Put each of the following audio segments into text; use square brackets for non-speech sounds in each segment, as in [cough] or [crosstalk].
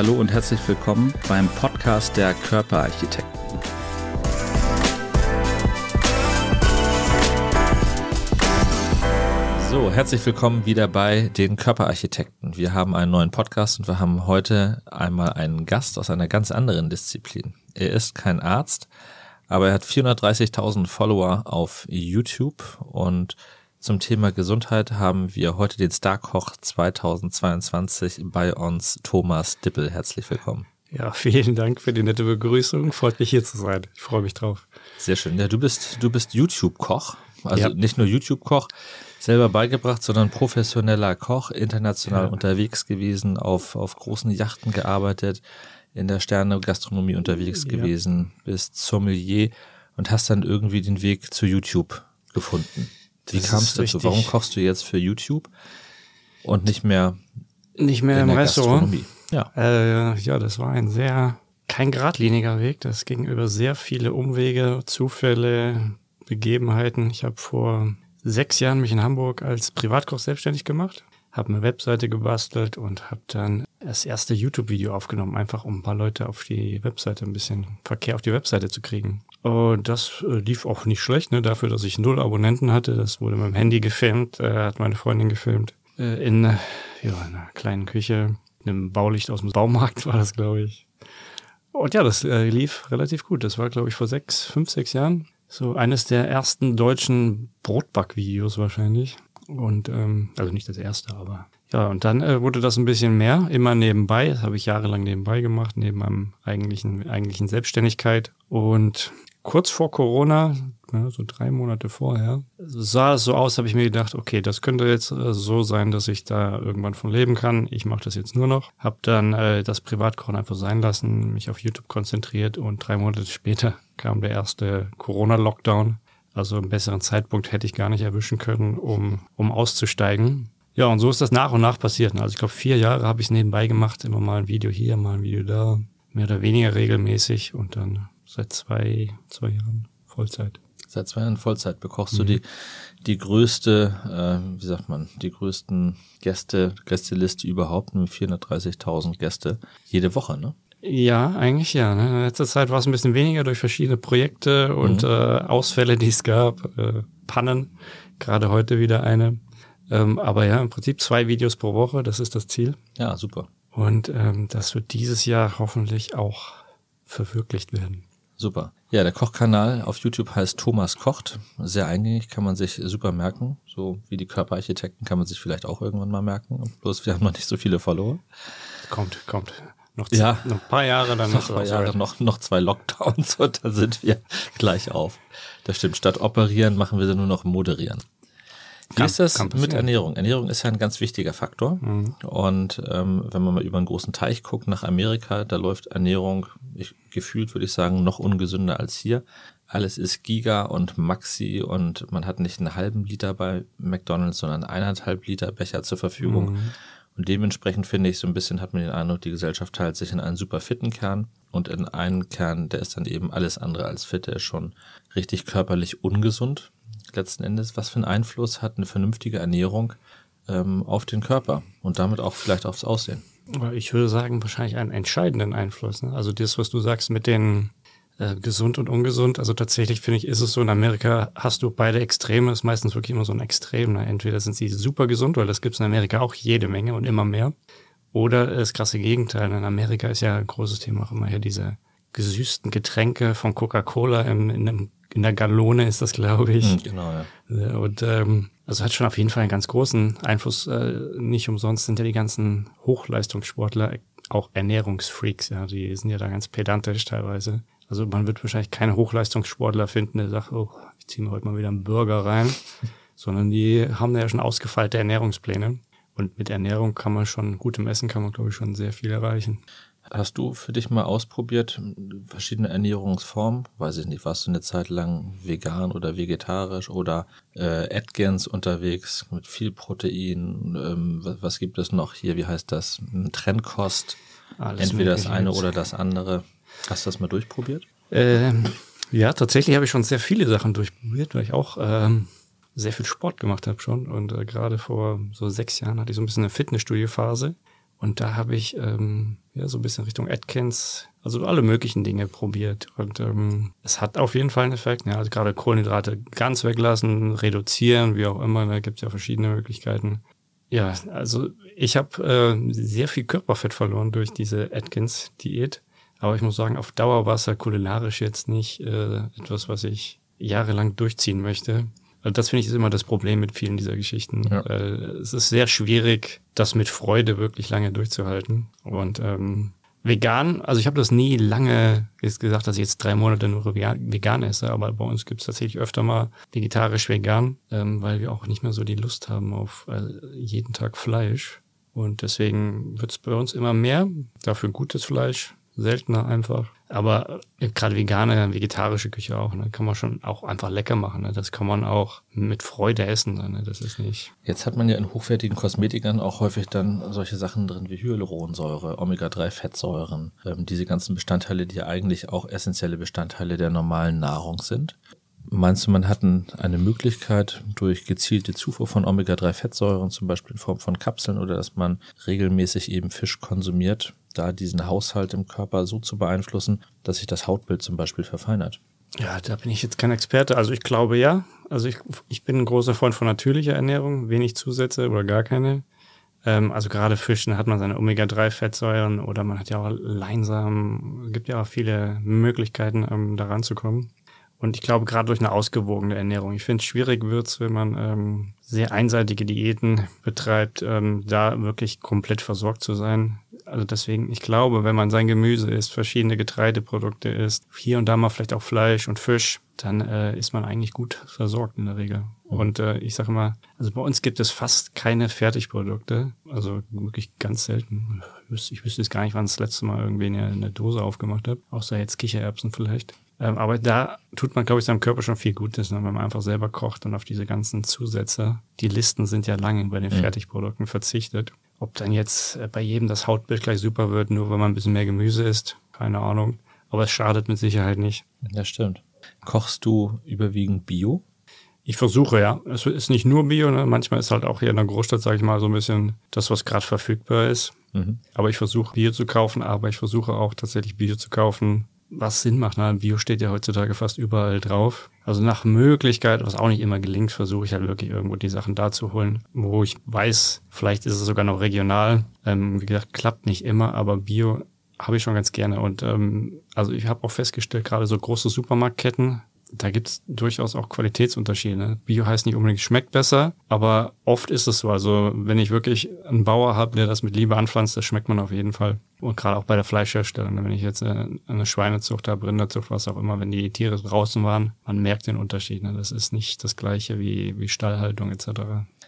hallo und herzlich willkommen beim Podcast der Körperarchitekten. So, herzlich willkommen wieder bei den Körperarchitekten. Wir haben einen neuen Podcast und wir haben heute einmal einen Gast aus einer ganz anderen Disziplin. Er ist kein Arzt, aber er hat 430.000 Follower auf YouTube und zum Thema Gesundheit haben wir heute den Starkoch 2022 bei uns, Thomas Dippel. Herzlich willkommen. Ja, vielen Dank für die nette Begrüßung. Freut mich hier zu sein. Ich freue mich drauf. Sehr schön. Ja, du bist, du bist YouTube-Koch. Also ja. nicht nur YouTube-Koch, selber beigebracht, sondern professioneller Koch, international ja. unterwegs gewesen, auf, auf großen Yachten gearbeitet, in der Sterne-Gastronomie unterwegs gewesen, bist Sommelier und hast dann irgendwie den Weg zu YouTube gefunden. Wie kam es dazu? Richtig. Warum kochst du jetzt für YouTube und nicht mehr nicht mehr im Restaurant? Ja. Äh, ja, das war ein sehr kein geradliniger Weg. Das ging über sehr viele Umwege, Zufälle, Begebenheiten. Ich habe vor sechs Jahren mich in Hamburg als Privatkoch selbstständig gemacht, habe eine Webseite gebastelt und habe dann das erste YouTube-Video aufgenommen, einfach um ein paar Leute auf die Webseite, ein bisschen Verkehr auf die Webseite zu kriegen. Und das äh, lief auch nicht schlecht, ne? dafür, dass ich null Abonnenten hatte. Das wurde mit dem Handy gefilmt, äh, hat meine Freundin gefilmt. Äh, in äh, ja, einer kleinen Küche, einem Baulicht aus dem Baumarkt war das, glaube ich. Und ja, das äh, lief relativ gut. Das war, glaube ich, vor sechs, fünf, sechs Jahren. So eines der ersten deutschen Brotbackvideos wahrscheinlich. Und ähm, also nicht das erste, aber ja, und dann äh, wurde das ein bisschen mehr, immer nebenbei. Das habe ich jahrelang nebenbei gemacht, neben meinem eigentlichen, eigentlichen Selbstständigkeit. Und kurz vor Corona, ja, so drei Monate vorher, sah es so aus, habe ich mir gedacht, okay, das könnte jetzt äh, so sein, dass ich da irgendwann von leben kann. Ich mache das jetzt nur noch. Habe dann äh, das Privatkochen einfach sein lassen, mich auf YouTube konzentriert und drei Monate später [laughs] kam der erste Corona-Lockdown. Also einen besseren Zeitpunkt hätte ich gar nicht erwischen können, um, um auszusteigen. Ja, und so ist das nach und nach passiert. Also ich glaube, vier Jahre habe ich es nebenbei gemacht, immer mal ein Video hier, mal ein Video da, mehr oder weniger regelmäßig und dann seit zwei, zwei Jahren Vollzeit. Seit zwei Jahren Vollzeit bekochst mhm. du die, die größte, äh, wie sagt man, die größten Gäste, Gästeliste überhaupt, nur 430.000 Gäste jede Woche, ne? Ja, eigentlich ja. Ne? In letzter Zeit war es ein bisschen weniger durch verschiedene Projekte und mhm. äh, Ausfälle, die es gab, äh, Pannen. Gerade heute wieder eine. Ähm, aber ja, im Prinzip zwei Videos pro Woche, das ist das Ziel. Ja, super. Und ähm, das wird dieses Jahr hoffentlich auch verwirklicht werden. Super. Ja, der Kochkanal auf YouTube heißt Thomas Kocht. Sehr eingängig, kann man sich super merken. So wie die Körperarchitekten kann man sich vielleicht auch irgendwann mal merken. Bloß wir haben noch nicht so viele Follower. Kommt, kommt. Noch, ja, noch ein paar Jahre, dann noch paar Jahre, noch, noch zwei Lockdowns [laughs] und dann sind wir gleich auf. Das stimmt. Statt operieren machen wir nur noch moderieren. Wie ist das mit Ernährung? Ernährung ist ja ein ganz wichtiger Faktor. Mhm. Und ähm, wenn man mal über einen großen Teich guckt nach Amerika, da läuft Ernährung, ich, gefühlt würde ich sagen, noch ungesünder als hier. Alles ist Giga und Maxi und man hat nicht einen halben Liter bei McDonalds, sondern eineinhalb Liter Becher zur Verfügung. Mhm. Und dementsprechend finde ich so ein bisschen hat man den Eindruck, die Gesellschaft teilt sich in einen super fitten Kern und in einen Kern, der ist dann eben alles andere als fit, der ist schon richtig körperlich ungesund letzten Endes, was für einen Einfluss hat eine vernünftige Ernährung ähm, auf den Körper und damit auch vielleicht aufs Aussehen? Ich würde sagen, wahrscheinlich einen entscheidenden Einfluss. Ne? Also das, was du sagst mit den äh, gesund und ungesund. Also tatsächlich finde ich, ist es so, in Amerika hast du beide Extreme, ist meistens wirklich immer so ein Extrem. Ne? Entweder sind sie super gesund, weil das gibt es in Amerika auch jede Menge und immer mehr. Oder das krasse Gegenteil. In Amerika ist ja ein großes Thema auch immer hier diese gesüßten Getränke von Coca-Cola in, in einem in der Gallone ist das, glaube ich. Hm, genau, ja. Und ähm, also hat schon auf jeden Fall einen ganz großen Einfluss. Äh, nicht umsonst sind ja die ganzen Hochleistungssportler auch Ernährungsfreaks, ja. Die sind ja da ganz pedantisch teilweise. Also man wird wahrscheinlich keinen Hochleistungssportler finden, der sagt, oh, ich ziehe mir heute mal wieder einen Burger rein. [laughs] Sondern die haben ja schon ausgefeilte Ernährungspläne. Und mit Ernährung kann man schon, gutem Essen kann man, glaube ich, schon sehr viel erreichen. Hast du für dich mal ausprobiert, verschiedene Ernährungsformen? Weiß ich nicht, warst du eine Zeit lang vegan oder vegetarisch oder äh, Atkins unterwegs mit viel Protein? Ähm, was, was, gibt es noch hier? Wie heißt das? Trendkost? Alles Entweder das eine oder das andere. Hast du das mal durchprobiert? Ähm, ja, tatsächlich habe ich schon sehr viele Sachen durchprobiert, weil ich auch ähm, sehr viel Sport gemacht habe schon. Und äh, gerade vor so sechs Jahren hatte ich so ein bisschen eine Fitnessstudio-Phase Und da habe ich ähm, ja so ein bisschen Richtung Atkins, also alle möglichen Dinge probiert. Und ähm, es hat auf jeden Fall einen Effekt. Ja, also gerade Kohlenhydrate ganz weglassen, reduzieren, wie auch immer. Da gibt es ja verschiedene Möglichkeiten. Ja, also ich habe äh, sehr viel Körperfett verloren durch diese Atkins-Diät. Aber ich muss sagen, auf Dauer war es ja kulinarisch jetzt nicht äh, etwas, was ich jahrelang durchziehen möchte. Also das finde ich ist immer das Problem mit vielen dieser Geschichten. Ja. Äh, es ist sehr schwierig, das mit Freude wirklich lange durchzuhalten. Und ähm, vegan, also ich habe das nie lange jetzt gesagt, dass ich jetzt drei Monate nur vegan esse, aber bei uns gibt es tatsächlich öfter mal vegetarisch vegan, ähm, weil wir auch nicht mehr so die Lust haben auf äh, jeden Tag Fleisch. Und deswegen wird es bei uns immer mehr, dafür gutes Fleisch, seltener einfach. Aber äh, gerade vegane, vegetarische Küche auch, ne, kann man schon auch einfach lecker machen. Ne? Das kann man auch mit Freude essen. Ne? Das ist nicht. Jetzt hat man ja in hochwertigen Kosmetikern auch häufig dann solche Sachen drin wie Hyaluronsäure, Omega-3-Fettsäuren, ähm, diese ganzen Bestandteile, die ja eigentlich auch essentielle Bestandteile der normalen Nahrung sind. Meinst du, man hat eine Möglichkeit durch gezielte Zufuhr von Omega-3-Fettsäuren, zum Beispiel in Form von Kapseln oder dass man regelmäßig eben Fisch konsumiert, da diesen Haushalt im Körper so zu beeinflussen, dass sich das Hautbild zum Beispiel verfeinert? Ja, da bin ich jetzt kein Experte. Also ich glaube ja. Also ich, ich bin ein großer Freund von natürlicher Ernährung, wenig Zusätze oder gar keine. Ähm, also gerade Fischen hat man seine Omega-3-Fettsäuren oder man hat ja auch Leinsamen. Es gibt ja auch viele Möglichkeiten, ähm, da ranzukommen. Und ich glaube, gerade durch eine ausgewogene Ernährung. Ich finde, es schwierig wird's, wenn man ähm, sehr einseitige Diäten betreibt, ähm, da wirklich komplett versorgt zu sein. Also deswegen, ich glaube, wenn man sein Gemüse isst, verschiedene Getreideprodukte isst, hier und da mal vielleicht auch Fleisch und Fisch, dann äh, ist man eigentlich gut versorgt in der Regel. Und äh, ich sage mal, also bei uns gibt es fast keine Fertigprodukte, also wirklich ganz selten. Ich wüsste, ich wüsste jetzt gar nicht, wann das letzte Mal irgendwie eine, eine Dose aufgemacht habe, außer jetzt Kichererbsen vielleicht. Ähm, aber da tut man, glaube ich, seinem Körper schon viel Gutes, ne, wenn man einfach selber kocht und auf diese ganzen Zusätze. Die Listen sind ja lange bei den mhm. Fertigprodukten verzichtet. Ob dann jetzt äh, bei jedem das Hautbild gleich super wird, nur weil man ein bisschen mehr Gemüse isst, keine Ahnung. Aber es schadet mit Sicherheit nicht. Das stimmt. Kochst du überwiegend Bio? Ich versuche, ja. Es ist nicht nur Bio, ne? manchmal ist halt auch hier in der Großstadt, sage ich mal, so ein bisschen das, was gerade verfügbar ist. Mhm. Aber ich versuche Bio zu kaufen, aber ich versuche auch tatsächlich Bio zu kaufen, was Sinn macht. Ne? Bio steht ja heutzutage fast überall drauf. Also nach Möglichkeit, was auch nicht immer gelingt, versuche ich halt wirklich irgendwo die Sachen da zu holen, wo ich weiß, vielleicht ist es sogar noch regional. Ähm, wie gesagt, klappt nicht immer, aber Bio habe ich schon ganz gerne. Und ähm, also ich habe auch festgestellt, gerade so große Supermarktketten, da gibt's durchaus auch Qualitätsunterschiede. Ne? Bio heißt nicht unbedingt schmeckt besser, aber oft ist es so. Also wenn ich wirklich einen Bauer habe, der das mit Liebe anpflanzt, das schmeckt man auf jeden Fall. Und gerade auch bei der Fleischherstellung. Ne? Wenn ich jetzt eine Schweinezucht habe, Rinderzucht, was auch immer, wenn die Tiere draußen waren, man merkt den Unterschied. Ne? Das ist nicht das gleiche wie, wie Stallhaltung etc.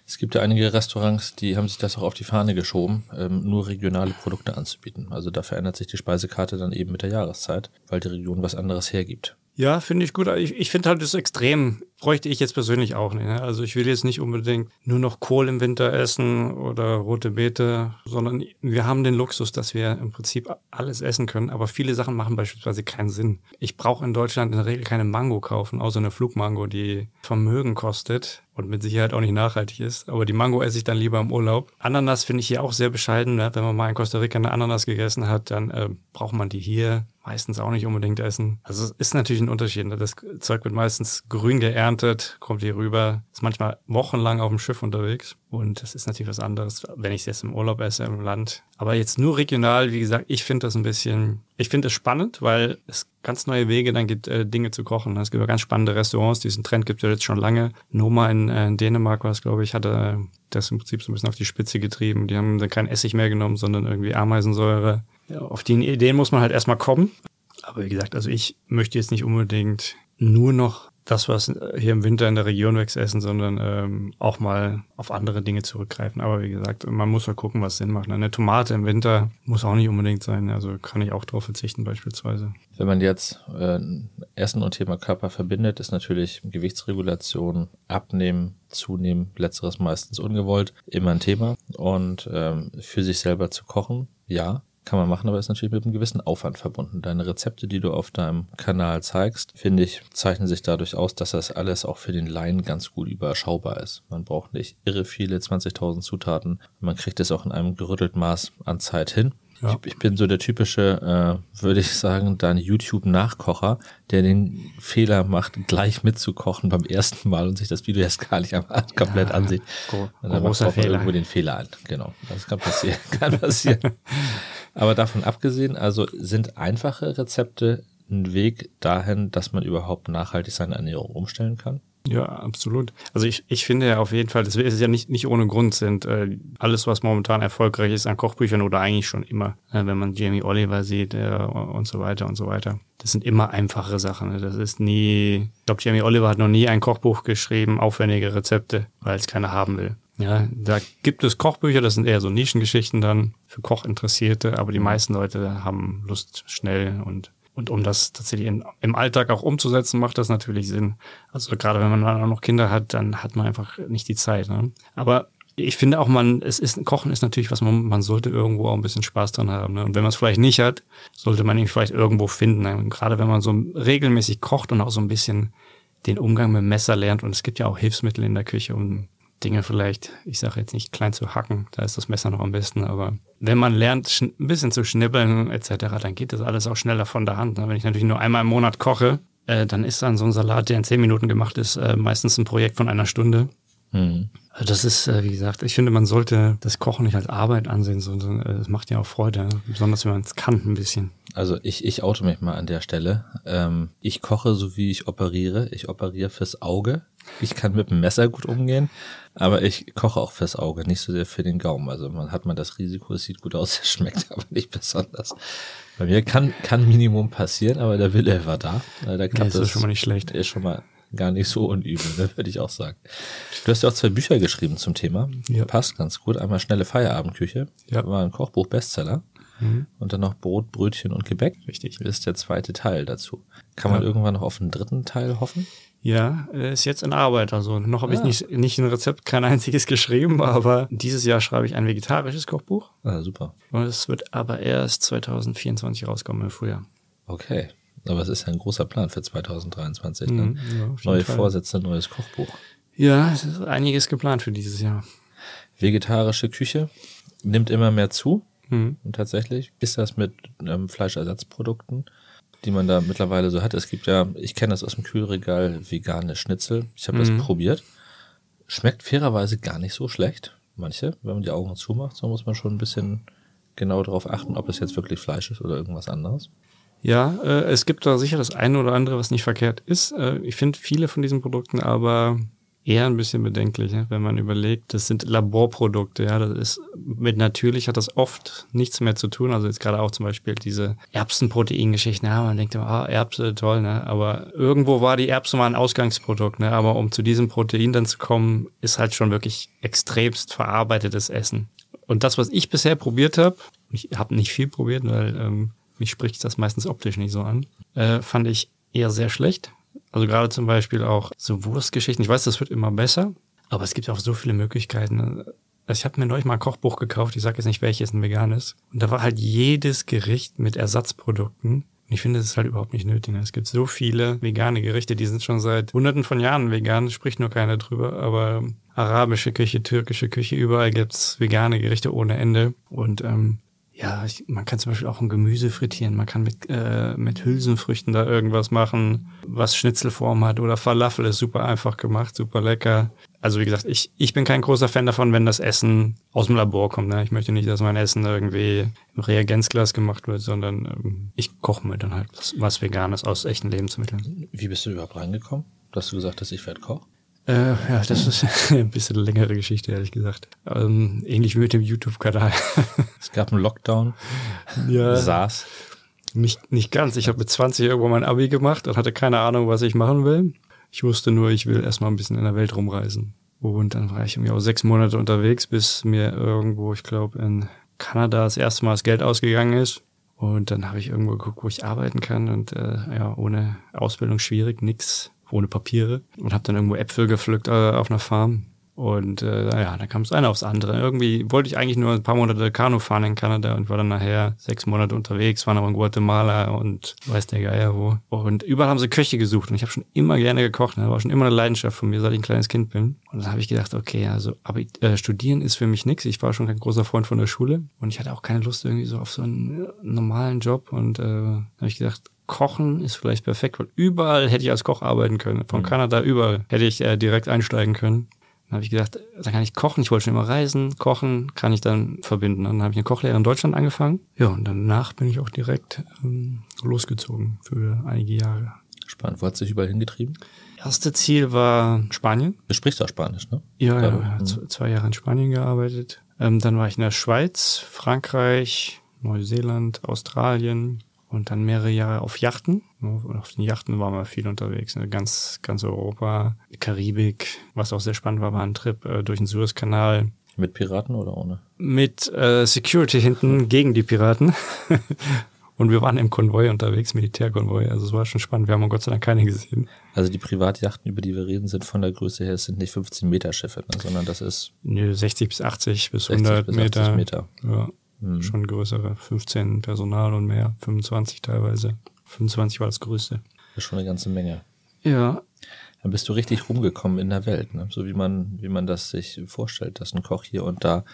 Es gibt ja einige Restaurants, die haben sich das auch auf die Fahne geschoben, ähm, nur regionale Produkte anzubieten. Also da verändert sich die Speisekarte dann eben mit der Jahreszeit, weil die Region was anderes hergibt. Ja, finde ich gut. Ich, ich finde halt das extrem bräuchte ich jetzt persönlich auch nicht. Ne? Also ich will jetzt nicht unbedingt nur noch Kohl im Winter essen oder rote Beete, sondern wir haben den Luxus, dass wir im Prinzip alles essen können. Aber viele Sachen machen beispielsweise keinen Sinn. Ich brauche in Deutschland in der Regel keine Mango kaufen, außer eine Flugmango, die Vermögen kostet und mit Sicherheit auch nicht nachhaltig ist. Aber die Mango esse ich dann lieber im Urlaub. Ananas finde ich hier auch sehr bescheiden. Ne? Wenn man mal in Costa Rica eine Ananas gegessen hat, dann äh, braucht man die hier meistens auch nicht unbedingt essen. Also es ist natürlich ein Unterschied. Ne? Das Zeug wird meistens grün geerntet, kommt hier rüber, ist manchmal wochenlang auf dem Schiff unterwegs. Und das ist natürlich was anderes, wenn ich es jetzt im Urlaub esse im Land. Aber jetzt nur regional, wie gesagt, ich finde das ein bisschen, ich finde es spannend, weil es ganz neue Wege dann gibt, äh, Dinge zu kochen. Es gibt ja ganz spannende Restaurants, diesen Trend gibt es ja jetzt schon lange. Noma in, äh, in Dänemark war es, glaube ich, hatte das im Prinzip so ein bisschen auf die Spitze getrieben. Die haben dann kein Essig mehr genommen, sondern irgendwie Ameisensäure. Ja, auf die Ideen muss man halt erstmal kommen. Aber wie gesagt, also ich möchte jetzt nicht unbedingt nur noch das, was hier im Winter in der Region wächst, essen, sondern ähm, auch mal auf andere Dinge zurückgreifen. Aber wie gesagt, man muss ja gucken, was Sinn macht. Eine Tomate im Winter muss auch nicht unbedingt sein. Also kann ich auch drauf verzichten beispielsweise. Wenn man jetzt äh, Essen und Thema Körper verbindet, ist natürlich Gewichtsregulation, Abnehmen, Zunehmen, letzteres meistens ungewollt, immer ein Thema. Und ähm, für sich selber zu kochen, ja, Kann man machen, aber ist natürlich mit einem gewissen Aufwand verbunden. Deine Rezepte, die du auf deinem Kanal zeigst, finde ich, zeichnen sich dadurch aus, dass das alles auch für den Laien ganz gut überschaubar ist. Man braucht nicht irre viele 20.000 Zutaten. Man kriegt es auch in einem gerüttelten Maß an Zeit hin. Ja. Ich, ich, bin so der typische, äh, würde ich sagen, dann YouTube-Nachkocher, der den Fehler macht, gleich mitzukochen beim ersten Mal und sich das Video erst gar nicht [laughs] komplett ja, ansieht. Gro und dann macht man irgendwo den Fehler an. Genau, das kann passieren. [laughs] kann passieren. [laughs] Aber davon abgesehen, also sind einfache Rezepte ein Weg dahin, dass man überhaupt nachhaltig seine Ernährung umstellen kann? Ja, absolut. Also ich, ich finde ja auf jeden Fall, das ist ja nicht, nicht ohne Grund sind, äh, alles, was momentan erfolgreich ist an Kochbüchern oder eigentlich schon immer, äh, wenn man Jamie Oliver sieht äh, und so weiter und so weiter. Das sind immer einfache Sachen. Ne? Das ist nie, ich glaube, Jamie Oliver hat noch nie ein Kochbuch geschrieben, aufwendige Rezepte, weil es keiner haben will. Ja, da gibt es Kochbücher, das sind eher so Nischengeschichten dann für Kochinteressierte, aber die meisten Leute haben Lust schnell und und um das tatsächlich in, im Alltag auch umzusetzen, macht das natürlich Sinn. Also gerade wenn man dann auch noch Kinder hat, dann hat man einfach nicht die Zeit. Ne? Aber ich finde auch, man, es ist, Kochen ist natürlich was, man, man sollte irgendwo auch ein bisschen Spaß dran haben. Ne? Und wenn man es vielleicht nicht hat, sollte man ihn vielleicht irgendwo finden. Ne? Gerade wenn man so regelmäßig kocht und auch so ein bisschen den Umgang mit dem Messer lernt. Und es gibt ja auch Hilfsmittel in der Küche, um Dinge vielleicht, ich sage jetzt nicht klein zu hacken, da ist das Messer noch am besten, aber wenn man lernt, ein bisschen zu schnibbeln etc., dann geht das alles auch schneller von der Hand. Wenn ich natürlich nur einmal im Monat koche, äh, dann ist dann so ein Salat, der in zehn Minuten gemacht ist, äh, meistens ein Projekt von einer Stunde. Mhm. Also das ist, äh, wie gesagt, ich finde, man sollte das Kochen nicht als Arbeit ansehen, sondern es macht ja auch Freude, besonders wenn man es kann ein bisschen. Also ich, ich oute mich mal an der Stelle. Ähm, ich koche so wie ich operiere. Ich operiere fürs Auge. Ich kann mit dem Messer gut umgehen, aber ich koche auch fürs Auge, nicht so sehr für den Gaumen. Also man hat man das Risiko, es sieht gut aus, [laughs] es schmeckt aber nicht besonders. Bei mir kann, kann Minimum passieren, aber der Wille war da. Da klappt ja, ist schon mal nicht schlecht. Ist schon mal gar nicht so unübel, ne, würde ich auch sagen. Du hast ja auch zwei Bücher geschrieben zum Thema. Ja. Passt ganz gut. Einmal Schnelle Feierabendküche. Ja. War ein Kochbuch-Bestseller. Mhm. Und dann noch Brot, Brötchen und Gebäck. Richtig. Das ist der zweite Teil dazu. Kann man irgendwann noch auf einen dritten Teil hoffen? Ja, ist jetzt in Arbeit. Also noch habe ah. ich nicht, nicht ein Rezept, kein einziges [laughs] geschrieben, aber dieses Jahr schreibe ich ein vegetarisches Kochbuch. Ah, super. Und es wird aber erst 2024 rauskommen im Frühjahr. Okay. Aber es ist ja ein großer Plan für 2023. Ne? Mhm, ja, Neue Fall. Vorsätze, neues Kochbuch. Ja, es ist einiges geplant für dieses Jahr. Vegetarische Küche nimmt immer mehr zu. Mhm. Und tatsächlich ist das mit ähm, Fleischersatzprodukten die man da mittlerweile so hat. Es gibt ja, ich kenne das aus dem Kühlregal, vegane Schnitzel. Ich habe mhm. das probiert. Schmeckt fairerweise gar nicht so schlecht. Manche, wenn man die Augen zumacht, so muss man schon ein bisschen genau darauf achten, ob es jetzt wirklich Fleisch ist oder irgendwas anderes. Ja, äh, es gibt da sicher das eine oder andere, was nicht verkehrt ist. Äh, ich finde viele von diesen Produkten aber eher ein bisschen bedenklich, wenn man überlegt, das sind Laborprodukte, ja, das ist mit natürlich hat das oft nichts mehr zu tun. Also jetzt gerade auch zum Beispiel diese Erbsenproteingeschichten, ja, man denkt immer, ah, Erbse, toll, ne? Aber irgendwo war die Erbse mal ein Ausgangsprodukt, ne? Aber um zu diesem Protein dann zu kommen, ist halt schon wirklich extremst verarbeitetes Essen. Und das, was ich bisher probiert habe, ich habe nicht viel probiert, weil ähm, mich spricht das meistens optisch nicht so an, äh, fand ich eher sehr schlecht. Also gerade zum Beispiel auch so Wurstgeschichten. Ich weiß, das wird immer besser, aber es gibt auch so viele Möglichkeiten. Also ich habe mir neulich mal ein Kochbuch gekauft, ich sage jetzt nicht, welches ein veganes. Und da war halt jedes Gericht mit Ersatzprodukten. Und ich finde, das ist halt überhaupt nicht nötig. Es gibt so viele vegane Gerichte, die sind schon seit hunderten von Jahren vegan, spricht nur keiner drüber. Aber arabische Küche, türkische Küche, überall gibt's vegane Gerichte ohne Ende. Und ähm, ja, ich, man kann zum Beispiel auch ein Gemüse frittieren, man kann mit, äh, mit Hülsenfrüchten da irgendwas machen, was Schnitzelform hat oder Falafel ist super einfach gemacht, super lecker. Also wie gesagt, ich, ich bin kein großer Fan davon, wenn das Essen aus dem Labor kommt. Ne? Ich möchte nicht, dass mein Essen irgendwie im Reagenzglas gemacht wird, sondern ähm, ich koche mir dann halt was, was Veganes aus echten Lebensmitteln. Wie bist du überhaupt reingekommen, dass du gesagt hast, ich werde Koch? Äh, ja, das ist [laughs] ein bisschen längere Geschichte, ehrlich gesagt. Ähm, ähnlich wie mit dem YouTube-Kanal. [laughs] es gab einen Lockdown. Ja. Saß. Nicht, nicht ganz. Ich habe mit 20 irgendwo mein Abi gemacht und hatte keine Ahnung, was ich machen will. Ich wusste nur, ich will erstmal ein bisschen in der Welt rumreisen. Und dann war ich irgendwie auch sechs Monate unterwegs, bis mir irgendwo, ich glaube, in Kanada das erste Mal das Geld ausgegangen ist. Und dann habe ich irgendwo geguckt, wo ich arbeiten kann. Und äh, ja, ohne Ausbildung schwierig, nix, ohne Papiere. Und habe dann irgendwo Äpfel gepflückt äh, auf einer Farm. Und äh, ja, dann kam es eine aufs andere. Irgendwie wollte ich eigentlich nur ein paar Monate Kanu fahren in Kanada und war dann nachher sechs Monate unterwegs, war noch in Guatemala und weiß der Geier wo. Und überall haben sie Köche gesucht und ich habe schon immer gerne gekocht. Ne? Das war schon immer eine Leidenschaft von mir, seit ich ein kleines Kind bin. Und dann habe ich gedacht, okay, also aber äh, studieren ist für mich nichts. Ich war schon kein großer Freund von der Schule und ich hatte auch keine Lust irgendwie so auf so einen normalen Job. Und äh, habe ich gedacht, Kochen ist vielleicht perfekt, weil überall hätte ich als Koch arbeiten können. Von mhm. Kanada überall hätte ich äh, direkt einsteigen können. Dann habe ich gedacht, dann kann ich kochen. Ich wollte schon immer reisen. Kochen kann ich dann verbinden. Dann habe ich eine Kochlehre in Deutschland angefangen. Ja, und danach bin ich auch direkt ähm, losgezogen für einige Jahre. Spannend. Wo hat sich überall hingetrieben? Erste Ziel war Spanien. Du sprichst auch Spanisch, ne? Ja, ja, ja mhm. zwei Jahre in Spanien gearbeitet. Ähm, dann war ich in der Schweiz, Frankreich, Neuseeland, Australien, und dann mehrere Jahre auf Yachten. Und auf den Yachten waren wir viel unterwegs, ne? ganz, ganz Europa, Karibik, was auch sehr spannend war, war ein Trip äh, durch den Suezkanal. Mit Piraten oder ohne? Mit äh, Security hinten [laughs] gegen die Piraten. [laughs] Und wir waren im Konvoi unterwegs, Militärkonvoi. Also es war schon spannend. Wir haben Gott sei Dank keine gesehen. Also die Privatjachten, über die wir reden, sind von der Größe her, es sind nicht 15 Meter Schiffe, ne, sondern das ist... Nö, 60 bis 80 bis 100 bis Meter. Meter. Ja. Mhm. Schon größere, 15 Personal und mehr, 25 teilweise. 25 war das größte. Das ist schon eine ganze Menge. Ja. Dann bist du richtig rumgekommen in der Welt, ne? so wie man, wie man das sich vorstellt, dass ein Koch hier und da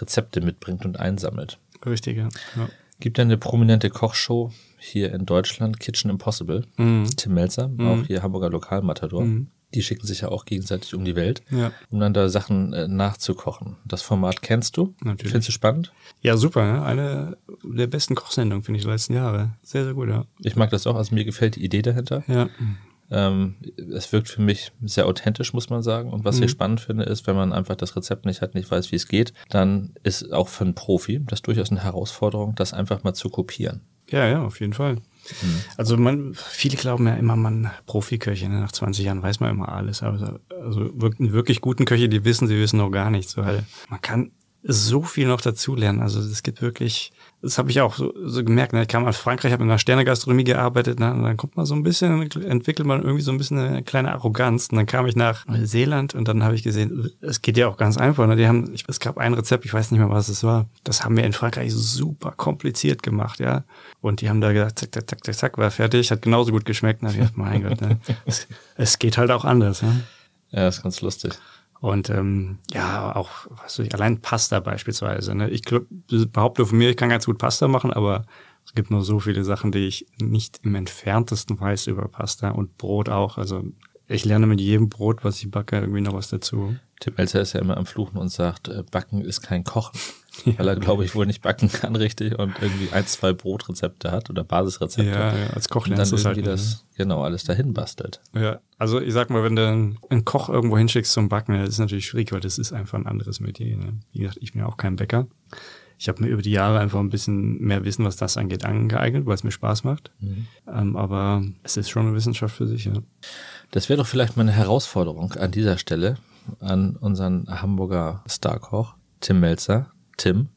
Rezepte mitbringt und einsammelt. Richtig, ja. ja. Gibt eine prominente Kochshow hier in Deutschland, Kitchen Impossible. Mhm. Tim Melzer, mhm. auch hier Hamburger Lokalmatador. Mhm die schicken sich ja auch gegenseitig um die Welt, ja. um dann da Sachen äh, nachzukochen. Das Format kennst du? Natürlich. Findest du spannend? Ja, super. Ja. Eine der besten Kochsendungen, finde ich, der letzten Jahre. Sehr, sehr gut, ja. Ich mag das auch. Also mir gefällt die Idee dahinter. Ja. Ähm, es wirkt für mich sehr authentisch, muss man sagen. Und was mhm. ich spannend finde, ist, wenn man einfach das Rezept nicht hat, nicht weiß, wie es geht, dann ist auch für einen Profi das durchaus eine Herausforderung, das einfach mal zu kopieren. Ja, ja, auf jeden Fall. Mhm. Also man, viele glauben ja immer, man Profiköche, ne? nach 20 Jahren weiß man immer alles. Aber also wirklich guten Köche, die wissen, sie wissen noch gar nichts, weil man kann so viel noch dazulernen. Also es gibt wirklich das habe ich auch so, so gemerkt. Ne? Ich kam aus Frankreich, habe in einer Sternegastronomie gearbeitet, ne? und dann kommt man so ein bisschen, entwickelt man irgendwie so ein bisschen eine kleine Arroganz. Und dann kam ich nach Neuseeland und dann habe ich gesehen, es geht ja auch ganz einfach. Ne? Die haben, ich, es gab ein Rezept, ich weiß nicht mehr, was es war. Das haben wir in Frankreich super kompliziert gemacht, ja. Und die haben da gesagt, zack, zack, zack, zack, zack, war fertig, hat genauso gut geschmeckt. Habe ich gedacht, mein Gott, ne? es, es geht halt auch anders. Ne? Ja, ist ganz lustig. Und ähm, ja, auch was weiß ich, allein Pasta beispielsweise. Ne? Ich glaub, behaupte von mir, ich kann ganz gut Pasta machen, aber es gibt nur so viele Sachen, die ich nicht im entferntesten weiß über Pasta und Brot auch. Also ich lerne mit jedem Brot, was ich backe, irgendwie noch was dazu. Tim Elzer ist ja immer am Fluchen und sagt, äh, Backen ist kein Kochen. Weil er, glaube ich, wohl nicht backen kann richtig und irgendwie ein, zwei Brotrezepte hat oder Basisrezepte. Ja, ja als Koch lernst du irgendwie halt, das, genau, alles dahin bastelt. Ja, also ich sag mal, wenn du einen Koch irgendwo hinschickst zum Backen, das ist natürlich schwierig, weil das ist einfach ein anderes Metier. Ne? Wie gesagt, ich bin ja auch kein Bäcker. Ich habe mir über die Jahre einfach ein bisschen mehr Wissen, was das angeht, angeeignet, weil es mir Spaß macht. Mhm. Ähm, aber es ist schon eine Wissenschaft für sich, ja. Das wäre doch vielleicht mal eine Herausforderung an dieser Stelle an unseren Hamburger Starkoch, Tim Melzer. Tim,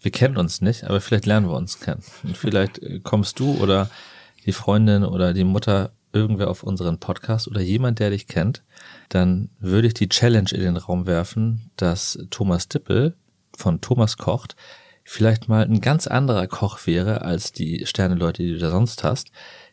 wir kennen uns nicht, aber vielleicht lernen wir uns kennen. Und vielleicht äh, kommst du oder die Freundin oder die Mutter irgendwer auf unseren Podcast oder jemand, der dich kennt, dann würde ich die Challenge in den Raum werfen, dass Thomas Dippel von Thomas kocht vielleicht mal ein ganz anderer Koch wäre als die Sterneleute, die du da sonst hast,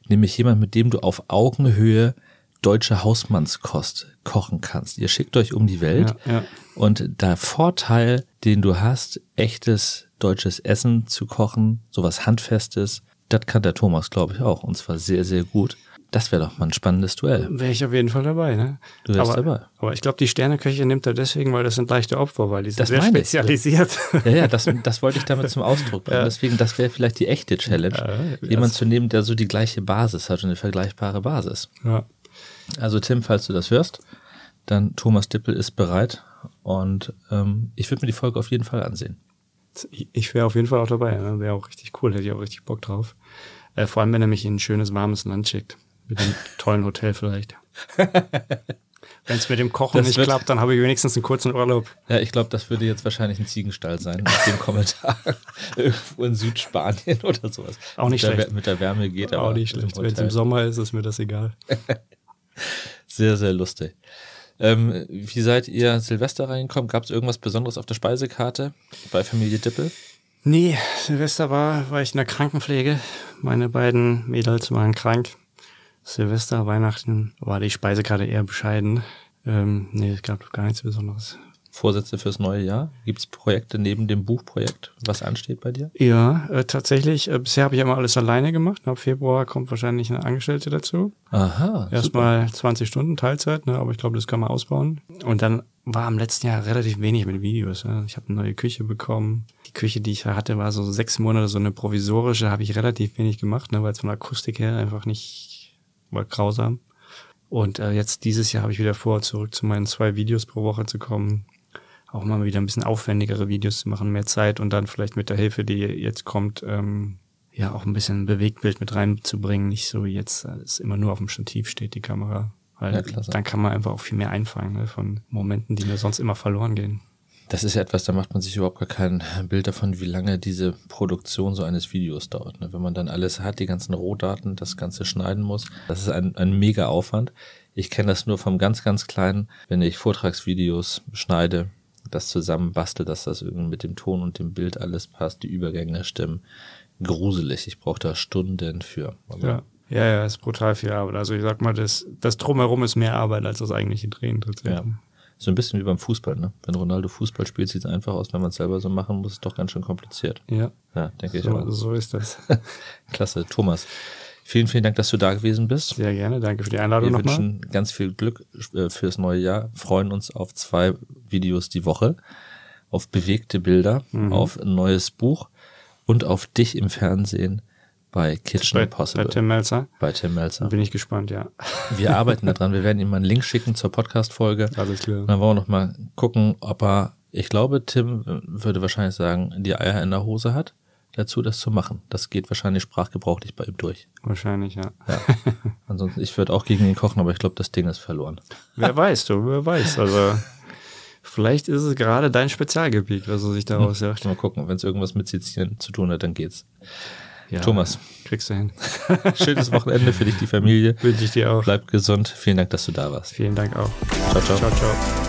nämlich jemand, mit dem du auf Augenhöhe deutsche Hausmannskost kochen kannst. Ihr schickt euch um die Welt ja, ja. und der Vorteil, den du hast, echtes deutsches Essen zu kochen, sowas Handfestes, das kann der Thomas, glaube ich, auch und zwar sehr, sehr gut. Das wäre doch mal ein spannendes Duell. Wäre ich auf jeden Fall dabei, ne? Du wärst aber, dabei. Aber ich glaube, die Sterneköche nimmt er deswegen, weil das sind leichte Opfer, weil die sind das sehr spezialisiert. Ich. Ja, ja, das, das wollte ich damit zum Ausdruck bringen. [laughs] Ja. Deswegen, das wäre vielleicht die echte Challenge. Ja, jemand zu nehmen, der so die gleiche Basis hat und eine vergleichbare Basis. Ja. Also Tim, falls du das hörst, dann Thomas Dippel ist bereit und ähm, ich würde mir die Folge auf jeden Fall ansehen. Ich wäre auf jeden Fall auch dabei. Ne? Wäre auch richtig cool, hätte ich auch richtig Bock drauf. Äh, vor allem, wenn er mich in ein schönes, warmes Land schickt. Mit einem [laughs] tollen Hotel vielleicht. [laughs] Wenn es mit dem Kochen das nicht klappt, dann habe ich wenigstens einen kurzen Urlaub. Ja, ich glaube, das würde jetzt wahrscheinlich ein Ziegenstall sein, mit dem Kommentar. [laughs] Irgendwo in Südspanien oder sowas. Auch nicht mit schlecht. Der, mit der Wärme geht Auch nicht schlecht. Wenn es im Sommer ist, ist mir das egal. Sehr, sehr lustig. Ähm, wie seid ihr Silvester reingekommen? Gab es irgendwas Besonderes auf der Speisekarte bei Familie Dippel? Nee, Silvester war, war ich in der Krankenpflege. Meine beiden Mädels waren krank. Silvester, Weihnachten war die Speisekarte eher bescheiden. Ähm, nee, es gab gar nichts Besonderes. Vorsätze fürs neue Jahr? Gibt es Projekte neben dem Buchprojekt, was ansteht bei dir? Ja, äh, tatsächlich. Äh, bisher habe ich immer alles alleine gemacht. Ab Februar kommt wahrscheinlich eine Angestellte dazu. Aha. Erstmal 20 Stunden Teilzeit, ne, aber ich glaube, das kann man ausbauen. Und dann war im letzten Jahr relativ wenig mit Videos. Ne? Ich habe eine neue Küche bekommen. Die Küche, die ich hatte, war so sechs Monate so eine provisorische, habe ich relativ wenig gemacht, ne, weil es von der Akustik her einfach nicht war grausam. Und äh, jetzt dieses Jahr habe ich wieder vor, zurück zu meinen zwei Videos pro Woche zu kommen auch mal wieder ein bisschen aufwendigere Videos zu machen, mehr Zeit und dann vielleicht mit der Hilfe, die jetzt kommt, ähm, ja auch ein bisschen Bewegtbild mit reinzubringen, nicht so wie jetzt äh, es immer nur auf dem Stativ steht, die Kamera. Weil ja, dann kann man einfach auch viel mehr einfangen ne, von Momenten, die mir sonst immer verloren gehen. Das ist ja etwas, da macht man sich überhaupt gar kein Bild davon, wie lange diese Produktion so eines Videos dauert. Ne? Wenn man dann alles hat, die ganzen Rohdaten, das Ganze schneiden muss, das ist ein, ein mega Aufwand. Ich kenne das nur vom ganz, ganz kleinen, wenn ich Vortragsvideos schneide, das zusammenbastel, dass das irgendwie mit dem Ton und dem Bild alles passt, die Übergänge stimmen. Gruselig. Ich brauche da Stunden für. ja. Ja, ja, ist brutal viel Arbeit. Also ich sag mal, das, das drumherum ist mehr Arbeit als das eigentliche Drehen tatsächlich. Ja. So ein bisschen wie beim Fußball, ne? Wenn Ronaldo Fußball spielt, sieht es einfach aus. Wenn man es selber so machen muss, ist es doch ganz schön kompliziert. Ja. Ja, denke so, ich auch. So ist das. [laughs] Klasse. Thomas, Vielen, vielen Dank, dass du da gewesen bist. Sehr gerne. Danke für die Einladung nochmal. Wir wünschen noch ganz viel Glück äh, fürs neue Jahr. Freuen uns auf zwei Videos die Woche, auf bewegte Bilder, mhm. auf ein neues Buch und auf dich im Fernsehen bei Kitchen bei, Impossible. Bei Tim Melzer. Bei Tim Melzer. Bin ich gespannt, ja. [laughs] Wir arbeiten daran. Wir werden ihm mal einen Link schicken zur Podcast-Folge. Alles klar. Dann wollen wir noch mal gucken, ob er, ich glaube, Tim würde wahrscheinlich sagen, die Eier in der Hose hat dazu, das zu machen. Das geht wahrscheinlich sprachgebrauchlich bei ihm durch. Wahrscheinlich, ja. ja. Ansonsten, ich würde auch gegen ihn kochen, aber ich glaube, das Ding ist verloren. Wer weiß, du, wer weiß. Also, vielleicht ist es gerade dein Spezialgebiet, was er sich daraus sagt. Mal gucken, wenn es irgendwas mit Sizilien zu tun hat, dann geht's. Ja, Thomas. Kriegst du hin. [laughs] Schönes Wochenende für dich, die Familie. Wünsche ich dir auch. Bleib gesund. Vielen Dank, dass du da warst. Vielen Dank auch. Ciao, ciao. Ciao, ciao.